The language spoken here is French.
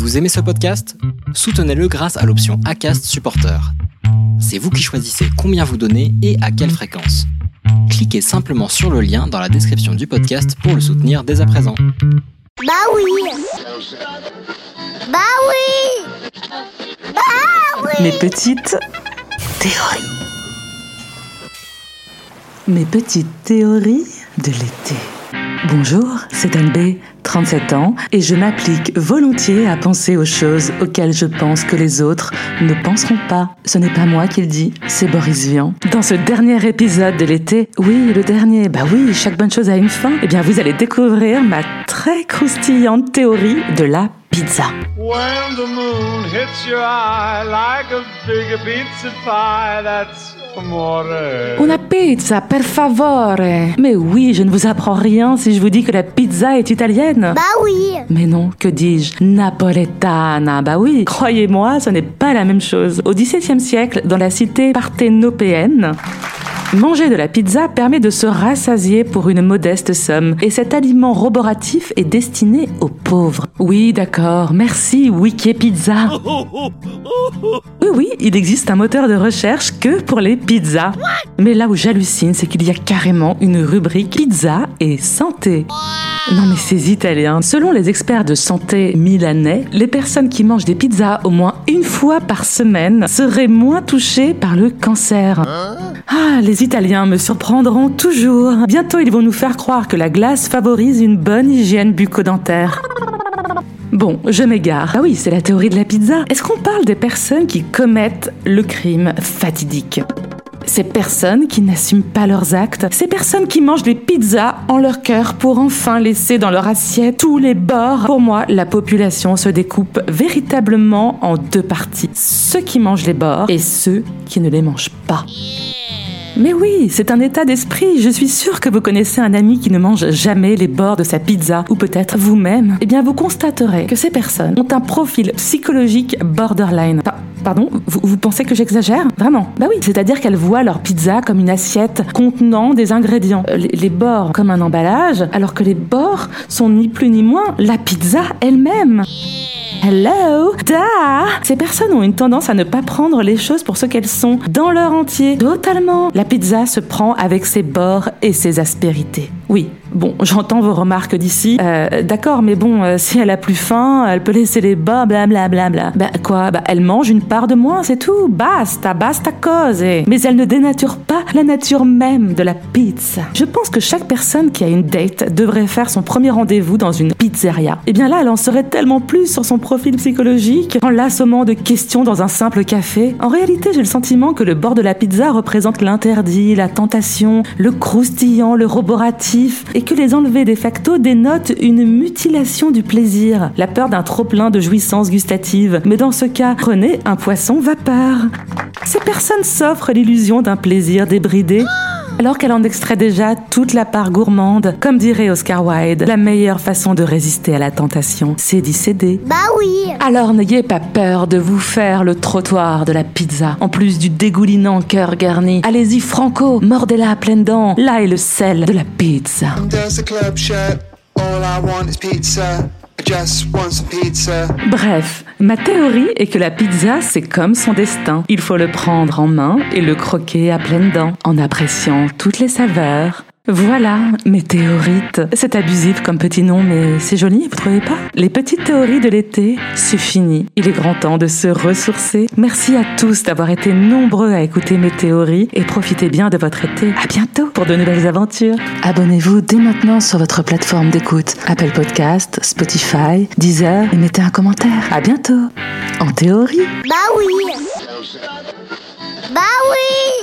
Vous aimez ce podcast? Soutenez-le grâce à l'option ACAST Supporter. C'est vous qui choisissez combien vous donnez et à quelle fréquence. Cliquez simplement sur le lien dans la description du podcast pour le soutenir dès à présent. Bah oui Bah oui Bah oui Mes petites théories. Mes petites théories de l'été. Bonjour, c'est Anne B, 37 ans, et je m'applique volontiers à penser aux choses auxquelles je pense que les autres ne penseront pas. Ce n'est pas moi qui le dis, c'est Boris Vian. Dans ce dernier épisode de l'été, oui, le dernier, bah oui, chaque bonne chose a une fin, eh bien vous allez découvrir ma très croustillante théorie de la pizza. When the moon hits your eye like a big pizza pie, that's amore. Una pizza, per favore. Mais oui, je ne vous apprends rien si je vous dis que la pizza est italienne. Bah oui Mais non, que dis-je Napoletana, bah oui, croyez-moi, ce n'est pas la même chose. Au XVIIe siècle, dans la cité parthénopéenne, Manger de la pizza permet de se rassasier pour une modeste somme, et cet aliment roboratif est destiné aux pauvres. Oui, d'accord, merci Wikipizza. Oui, oui, il existe un moteur de recherche que pour les pizzas. Mais là où j'hallucine, c'est qu'il y a carrément une rubrique pizza et santé. Non mais ces Italiens, selon les experts de santé milanais, les personnes qui mangent des pizzas au moins une fois par semaine seraient moins touchées par le cancer. Ah, les Italiens me surprendront toujours. Bientôt ils vont nous faire croire que la glace favorise une bonne hygiène bucco-dentaire. Bon, je m'égare. Ah oui, c'est la théorie de la pizza. Est-ce qu'on parle des personnes qui commettent le crime fatidique? Ces personnes qui n'assument pas leurs actes, ces personnes qui mangent des pizzas en leur cœur pour enfin laisser dans leur assiette tous les bords. Pour moi, la population se découpe véritablement en deux parties. Ceux qui mangent les bords et ceux qui ne les mangent pas. Mais oui, c'est un état d'esprit. Je suis sûre que vous connaissez un ami qui ne mange jamais les bords de sa pizza, ou peut-être vous-même. Eh bien, vous constaterez que ces personnes ont un profil psychologique borderline. Pa- Pardon, vous, pensez que j'exagère? Vraiment? Bah oui, c'est-à-dire qu'elles voient leur pizza comme une assiette contenant des ingrédients. Euh, les bords comme un emballage, alors que les bords sont ni plus ni moins la pizza elle-même. Hello Da Ces personnes ont une tendance à ne pas prendre les choses pour ce qu'elles sont, dans leur entier. Totalement La pizza se prend avec ses bords et ses aspérités. Oui, bon, j'entends vos remarques d'ici. Euh, D'accord, mais bon, euh, si elle a plus faim, elle peut laisser les bords, blablabla. Bla, bah quoi? Bah elle mange une part de moins, c'est tout. Basta, basta cose. Mais elle ne dénature pas la nature même de la pizza. Je pense que chaque personne qui a une date devrait faire son premier rendez-vous dans une pizzeria. Et bien là, elle en saurait tellement plus sur son profil psychologique en l'assommant de questions dans un simple café. En réalité, j'ai le sentiment que le bord de la pizza représente l'interdit, la tentation, le croustillant, le roboratif, que les enlever de facto dénote une mutilation du plaisir, la peur d'un trop-plein de jouissances gustatives. Mais dans ce cas, prenez un poisson vapeur. Ces personnes s'offrent l'illusion d'un plaisir débridé alors qu'elle en extrait déjà toute la part gourmande. Comme dirait Oscar Wilde, la meilleure façon de résister à la tentation, c'est d'y céder. Bah oui Alors n'ayez pas peur de vous faire le trottoir de la pizza, en plus du dégoulinant cœur garni. Allez-y franco, mordez-la à pleines dents. Là est le sel de la pizza. Does the club shirt? All I want is pizza. Bref, ma théorie est que la pizza, c'est comme son destin. Il faut le prendre en main et le croquer à pleines dents, en appréciant toutes les saveurs. Voilà, mes théorites. C'est abusif comme petit nom, mais c'est joli, vous trouvez pas? Les petites théories de l'été, c'est fini. Il est grand temps de se ressourcer. Merci à tous d'avoir été nombreux à écouter mes théories et profitez bien de votre été. À bientôt pour de nouvelles aventures. Abonnez-vous dès maintenant sur votre plateforme d'écoute Apple Podcast, Spotify, Deezer et mettez un commentaire. À bientôt. En théorie. Bah oui Bah oui